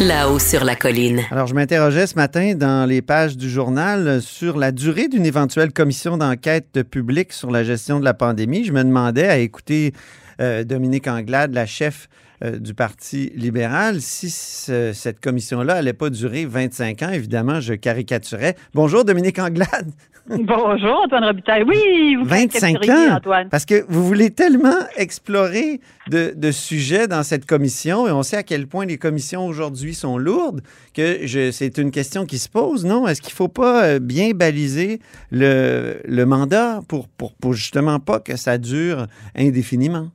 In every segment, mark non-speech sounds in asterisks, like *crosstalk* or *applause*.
là-haut sur la colline. Alors, je m'interrogeais ce matin dans les pages du journal sur la durée d'une éventuelle commission d'enquête publique sur la gestion de la pandémie. Je me demandais à écouter euh, Dominique Anglade, la chef euh, du Parti libéral, si cette commission-là n'allait pas durer 25 ans, évidemment, je caricaturais. Bonjour, Dominique Anglade. *laughs* Bonjour, Antoine Robitaille. Oui, vous 25 ans, Antoine? Parce que vous voulez tellement explorer de, sujets dans cette commission, et on sait à quel point les commissions aujourd'hui sont lourdes, que c'est une question qui se pose, non? Est-ce qu'il ne faut pas euh, bien baliser le, le mandat pour, pour, pour justement pas que ça dure indéfiniment?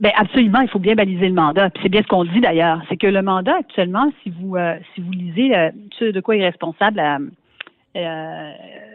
Bien, absolument, il faut bien baliser le mandat. c'est bien ce qu'on dit d'ailleurs. C'est que le mandat, actuellement, si vous euh, si vous lisez euh, ce de quoi est responsable euh,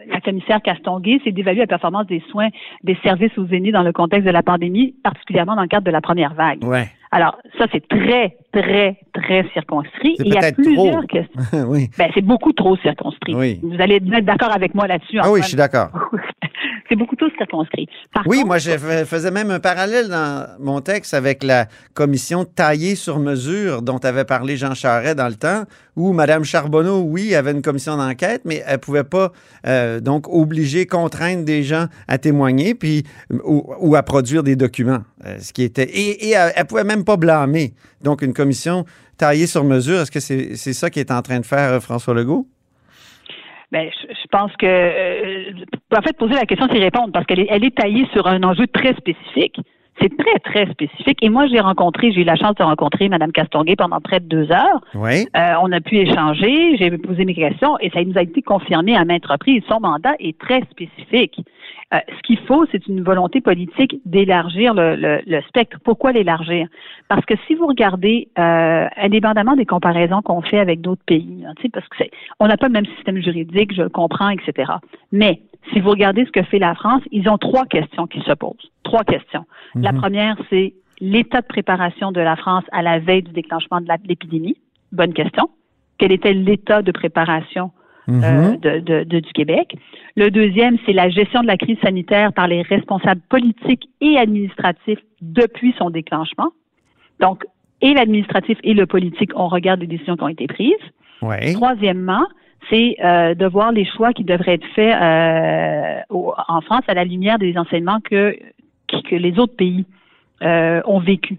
la commissaire Castonguay, c'est d'évaluer la performance des soins des services aux aînés dans le contexte de la pandémie, particulièrement dans le cadre de la première vague. Ouais. Alors, ça, c'est très, très, très circonscrit. il y a plusieurs questions. *laughs* oui. Ben, c'est beaucoup trop circonscrit. Oui. Vous allez être d'accord avec moi là-dessus. Ah oui, je suis d'accord. *laughs* c'est beaucoup trop circonscrit. oui, moi, je faisais même un parallèle dans mon texte avec la commission taillée sur mesure dont avait parlé Jean Charest dans le temps, où Mme Charbonneau, oui, avait une commission d'enquête, mais elle ne pouvait pas euh, donc obliger, contraindre des gens à témoigner puis, ou, à produire des documents. Euh, ce qui était, et, elle ne pouvait même pas blâmer. Donc, une commission taillée sur mesure, est-ce que c'est ça qui est en train de faire euh, François Legault? Ben, je, pense que, euh, en fait, poser la question, c'est répondre parce qu'elle est, elle est taillée sur un enjeu très spécifique. C'est très, très spécifique. Et moi, j'ai rencontré, j'ai eu la chance de rencontrer Mme Castonguay pendant près de deux heures. Oui. Euh, on a pu échanger, j'ai posé mes questions et ça nous a été confirmé à maintes reprises. Son mandat est très spécifique. Euh, ce qu'il faut, c'est une volonté politique d'élargir le, le, spectre. Pourquoi l'élargir? Parce que si vous regardez, euh, indépendamment des comparaisons qu'on fait avec d'autres pays, hein, parce que c'est, on n'a pas le même système juridique, je le comprends, etc. Mais si vous regardez ce que fait la France, ils ont trois questions qui se posent. Trois questions. La mhm. première, c'est l'état de préparation de la France à la veille du déclenchement de l'épidémie. Bonne question. Quel était l'état de préparation euh, mhm. de, du Québec? Le deuxième, c'est la gestion de la crise sanitaire par les responsables politiques et administratifs depuis son déclenchement. Donc, et l'administratif et le politique, on regarde les décisions qui ont été prises. Troisièmement, c'est euh, de voir les choix qui devraient être faits euh, en France à la lumière des enseignements que, que les autres pays ont vécu.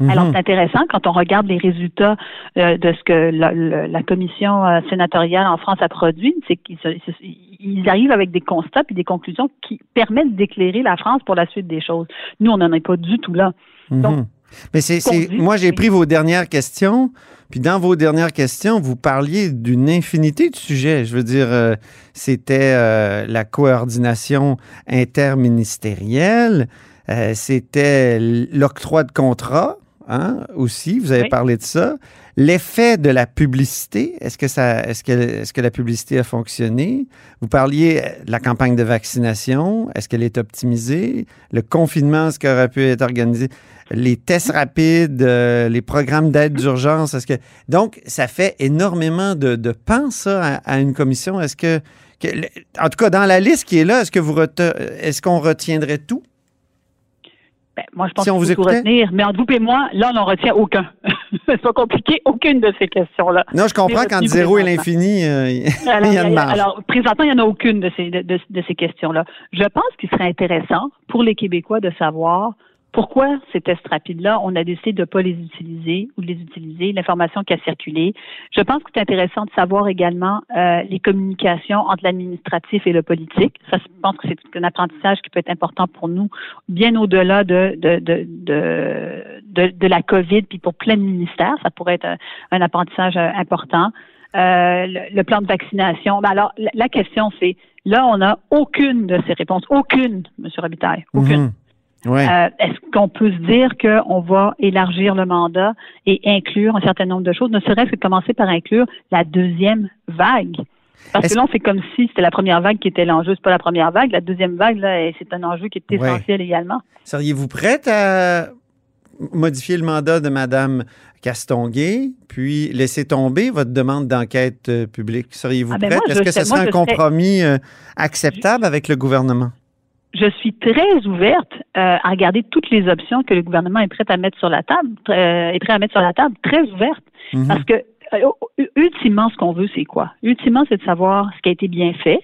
Alors, mhm. c'est intéressant quand on regarde les résultats euh, de ce que la, commission euh, sénatoriale en France a produit, c'est qu'ils arrivent avec des constats et des conclusions qui permettent d'éclairer la France pour la suite des choses. Nous, on n'en est pas du tout là. Mhm. Mais c'est, moi, j'ai pris vos dernières questions, puis dans vos dernières questions, vous parliez d'une infinité de sujets. Je veux dire, euh, c'était la coordination interministérielle, c'était l'octroi de contrats, Hein, aussi, vous avez parlé de ça. L'effet de la publicité, est-ce que, ça, est-ce, que, est-ce que la publicité a fonctionné? Vous parliez de la campagne de vaccination, est-ce qu'elle est optimisée? Le confinement, est-ce qu'il aurait pu être organisé? Les tests rapides, euh, les programmes d'aide d'urgence, est-ce que... Donc, ça fait énormément de, de ça, à, une commission. Est-ce que, En tout cas, dans la liste qui est là, est-ce, que vous est-ce qu'on retiendrait tout? Ben, moi, je pense qu'il faut retenir. Mais entre vous et moi, là, on n'en retient aucun. *laughs* c'est pas compliqué, aucune de ces questions-là. Non, je comprends qu'entre zéro et l'infini, euh, *laughs* il y a une marge. Alors, présentement, il n'y en a aucune de ces, de ces questions-là. Je pense qu'il serait intéressant pour les Québécois de savoir pourquoi ces tests rapides-là, on a décidé de ne pas les utiliser ou de les utiliser, l'information qui a circulé. Je pense que c'est intéressant de savoir également euh, les communications entre l'administratif et le politique. Ça, je pense que c'est un apprentissage qui peut être important pour nous, bien au-delà de, la COVID, puis pour plein de ministères. Ça pourrait être un, apprentissage euh, important. Euh, le, plan de vaccination. Ben alors, la, question, c'est, là, on n'a aucune de ces réponses. Aucune, M. Robitaille. Aucune. Euh, est-ce qu'on peut se dire qu'on va élargir le mandat et inclure un certain nombre de choses, ne serait-ce que commencer par inclure la deuxième vague? Parce que là, on fait comme si c'était la première vague qui était l'enjeu. C'est pas la première vague. La deuxième vague, là, c'est un enjeu qui est essentiel également. Seriez-vous prête à modifier le mandat de Mme Castonguay, puis laisser tomber votre demande d'enquête euh, publique? Seriez-vous Ah, ben prête? Est-ce que ce serait un serais- compromis euh, acceptable avec le gouvernement? Je suis très ouverte euh, à regarder toutes les options que le gouvernement est prêt à mettre sur la table, euh, est prêt à mettre sur la table, très ouverte. Mhm. Parce que euh, ultimement, ce qu'on veut, c'est quoi? Ultimement, c'est de savoir ce qui a été bien fait,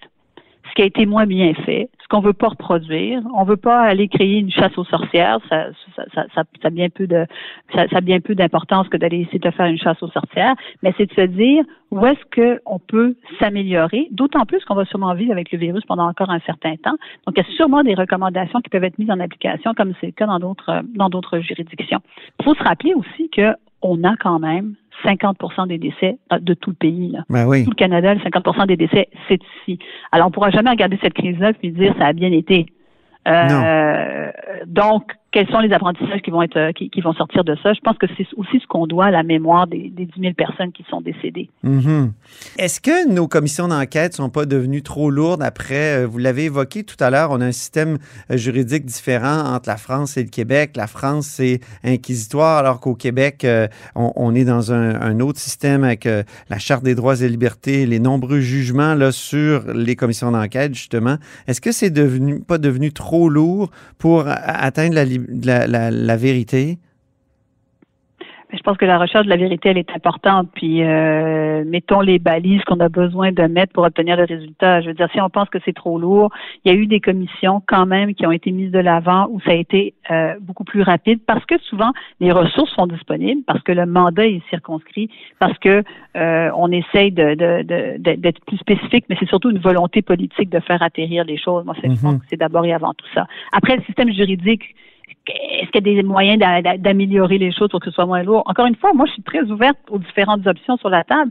ce qui a été moins bien fait, ce qu'on veut pas reproduire. On veut pas aller créer une chasse aux sorcières. Ça, ça, ça, ça, ça a bien peu de, ça, ça a bien peu d'importance que d'aller essayer de faire une chasse aux sorcières. Mais c'est de se dire où est-ce qu'on peut s'améliorer, d'autant plus qu'on va sûrement vivre avec le virus pendant encore un certain temps. Donc, il y a sûrement des recommandations qui peuvent être mises en application, comme c'est le cas dans d'autres, dans d'autres juridictions. Il faut se rappeler aussi que on a quand même 50% des décès euh, de tout le pays. Là. Ben oui. Tout le Canada, le 50% des décès, c'est ici. Alors, on pourra jamais regarder cette crise-là et dire ça a bien été. Euh, donc, quels sont les apprentissages qui vont être euh, qui, qui vont sortir de ça? Je pense que c'est aussi ce qu'on doit à la mémoire des, des 10 000 personnes qui sont décédées. Mhm. Est-ce que nos commissions d'enquête sont pas devenues trop lourdes après, euh, vous l'avez évoqué tout à l'heure, on a un système euh, juridique différent entre la France et le Québec. La France, c'est inquisitoire, alors qu'au Québec, on, on est dans un, un autre système avec la Charte des droits et libertés, les nombreux jugements là, sur les commissions d'enquête, justement. Est-ce que c'est devenu pas devenu trop lourd pour atteindre la, li- la, la- la vérité? Je pense que la recherche de la vérité, elle est importante. Puis, euh, mettons les balises qu'on a besoin de mettre pour obtenir le résultat. Je veux dire, si on pense que c'est trop lourd, il y a eu des commissions quand même qui ont été mises de l'avant où ça a été euh, beaucoup plus rapide parce que souvent les ressources sont disponibles, parce que le mandat est circonscrit, parce que euh, on essaye de, de, de- de- d'être plus spécifique, mais c'est surtout une volonté politique de faire atterrir les choses. Moi, c'est, je pense Mhm. que c'est d'abord et avant tout ça. Après, le système juridique, est-ce qu'il y a des moyens d'a- d'a- d'améliorer les choses pour que ce soit moins lourd? Encore une fois, moi, je suis très ouverte aux différentes options sur la table.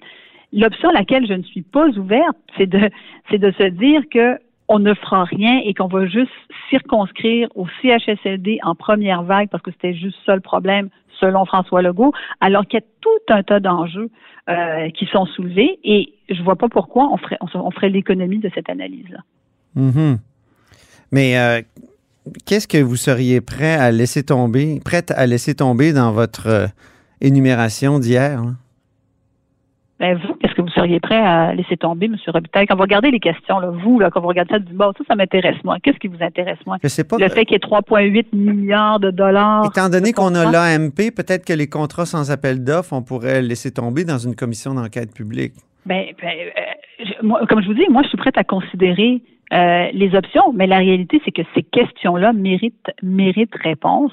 L'option à laquelle je ne suis pas ouverte, c'est de, c'est de se dire que on ne fera rien et qu'on va juste circonscrire au CHSLD en première vague parce que c'était juste ça le problème selon François Legault, alors qu'il y a tout un tas d'enjeux euh, qui sont soulevés et je vois pas pourquoi on ferait, l'économie de cette analyse-là. Mhm. Mais euh, qu'est-ce que vous seriez prêt à laisser tomber, prête à laisser tomber dans votre euh, énumération d'hier? là? Ben, vous, qu'est-ce que vous seriez prêt à laisser tomber, M. Robitaille? Quand vous regardez les questions, là, vous, là, quand vous regardez ça, du bon, ça, ça m'intéresse moi. Qu'est-ce qui vous intéresse moi? Je sais pas. Le fait qu'il y ait 3,8 milliards de dollars. Étant donné qu'on a l'AMP, peut-être que les contrats sans appel d'offres, on pourrait laisser tomber dans une commission d'enquête publique. Ben, ben, euh, moi, comme je vous dis, moi, je suis prête à considérer euh, les options, mais la réalité, c'est que ces questions-là méritent, méritent réponse.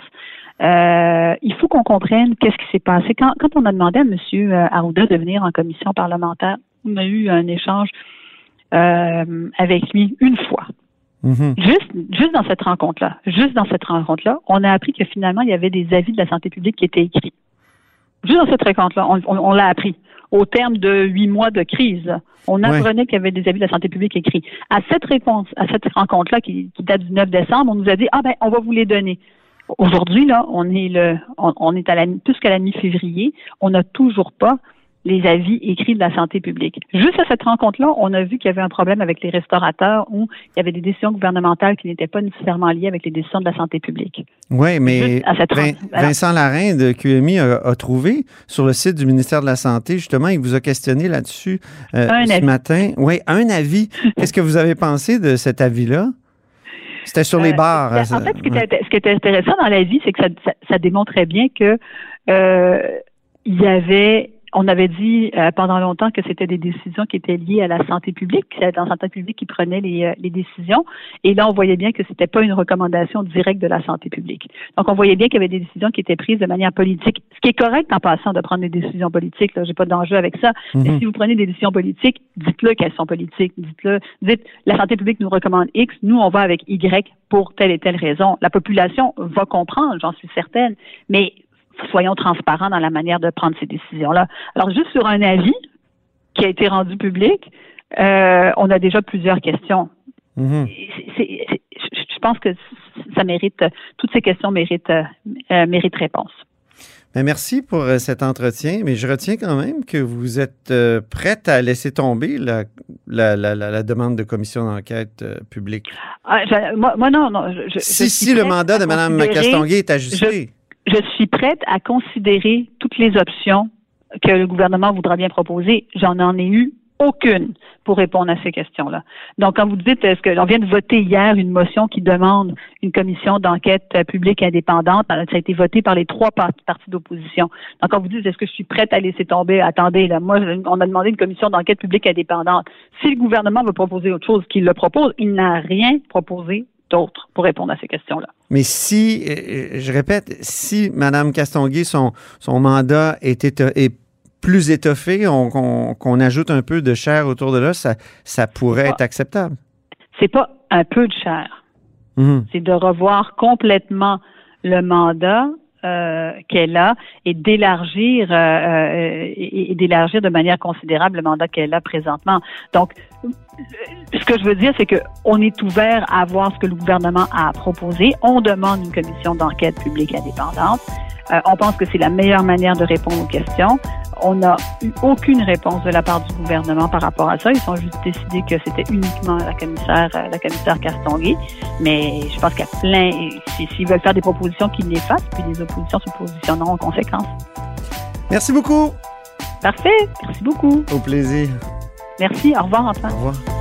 Euh, il faut qu'on comprenne qu'est-ce qui s'est passé. Quand, quand on a demandé à M. Arruda de venir en commission parlementaire, on a eu un échange euh, avec lui une fois. Mhm. Juste, juste dans cette rencontre-là, juste dans cette rencontre-là, on a appris que finalement, il y avait des avis de la santé publique qui étaient écrits. Juste dans cette rencontre-là, on, on- on l'a appris. Au terme de huit mois de crise, on apprenait qu'il y avait des avis de la santé publique écrits. À cette réponse, à cette rencontre-là qui, qui date du 9 décembre, on nous a dit ah ben on va vous les donner. Aujourd'hui là, on est le, on, on est à la plus qu'à la mi-février, on n'a toujours pas les avis écrits de la santé publique. Juste à cette rencontre-là, on a vu qu'il y avait un problème avec les restaurateurs où il y avait des décisions gouvernementales qui n'étaient pas nécessairement liées avec les décisions de la santé publique. Oui, mais à cette Vin- Vincent Larin de QMI a, a trouvé sur le site du ministère de la Santé, justement, il vous a questionné là-dessus euh, ce avis. matin. Oui, un avis. *laughs* Qu'est-ce que vous avez pensé de cet avis-là? C'était sur les Euh, bars. En fait, ce qui, était, ce qui était intéressant dans la vie, c'est que ça, ça, ça démontrait bien que euh, il y avait, on avait dit euh, pendant longtemps que c'était des décisions qui étaient liées à la santé publique, que c'était la santé publique qui prenait les, euh, les décisions. Et là, on voyait bien que c'était pas une recommandation directe de la santé publique. Donc, on voyait bien qu'il y avait des décisions qui étaient prises de manière politique, ce qui est correct en passant de prendre des décisions politiques. Là, j'ai pas d'enjeu avec ça. Mais Mhm. si vous prenez des décisions politiques, dites-le qu'elles sont politiques. Dites-le. Dites, la santé publique nous recommande X, nous, on va avec Y pour telle et telle raison. La population va comprendre, j'en suis certaine, mais soyons transparents dans la manière de prendre ces décisions-là. Alors, juste sur un avis qui a été rendu public, euh, on a déjà plusieurs questions. Mhm. C'est- c'est- c'est- je pense que ça mérite, toutes ces questions méritent, euh, méritent réponse. Ben, merci pour euh, cet entretien, mais je retiens quand même que vous êtes euh, prête à laisser tomber la, la, la- la- demande de commission d'enquête euh, publique. Ah, je- moi, moi, non, non. Je, Si, si le mandat de Mme Castonguay est ajusté. Je suis prête à considérer toutes les options que le gouvernement voudra bien proposer. J'en en ai eu aucune pour répondre à ces questions-là. Donc, quand vous dites, est-ce que l'on vient de voter hier une motion qui demande une commission d'enquête publique indépendante, ça a été voté par les trois partis d'opposition. Donc, quand vous dites, est-ce que je suis prête à laisser tomber, attendez, là, moi, on a demandé une commission d'enquête publique indépendante. Si le gouvernement veut proposer autre chose qu'il le propose, il n'a rien proposé pour répondre à ces questions-là. Mais si, euh, je répète, si Mme Castonguay, son, son mandat est, est plus étoffé, qu'on ajoute un peu de chair autour de là, ça, ça pourrait être acceptable. C'est pas un peu de chair. Mhm. C'est de revoir complètement le mandat euh, qu'elle a et d'élargir euh, euh, et, d'élargir de manière considérable le mandat qu'elle a présentement. Donc, ce que je veux dire, c'est que on est ouvert à voir ce que le gouvernement a proposé. On demande une commission d'enquête publique indépendante. on pense que c'est la meilleure manière de répondre aux questions on n'a eu aucune réponse de la part du gouvernement par rapport à ça. Ils ont juste décidé que c'était uniquement la commissaire, euh, la commissaire Castonguay. Mais je pense qu'il y a plein, s'ils veulent faire des propositions, qu'ils les fassent, puis les oppositions se positionneront en conséquence. Merci beaucoup. Parfait. Merci beaucoup. Au plaisir. Merci. Au revoir, Antoine. Au revoir.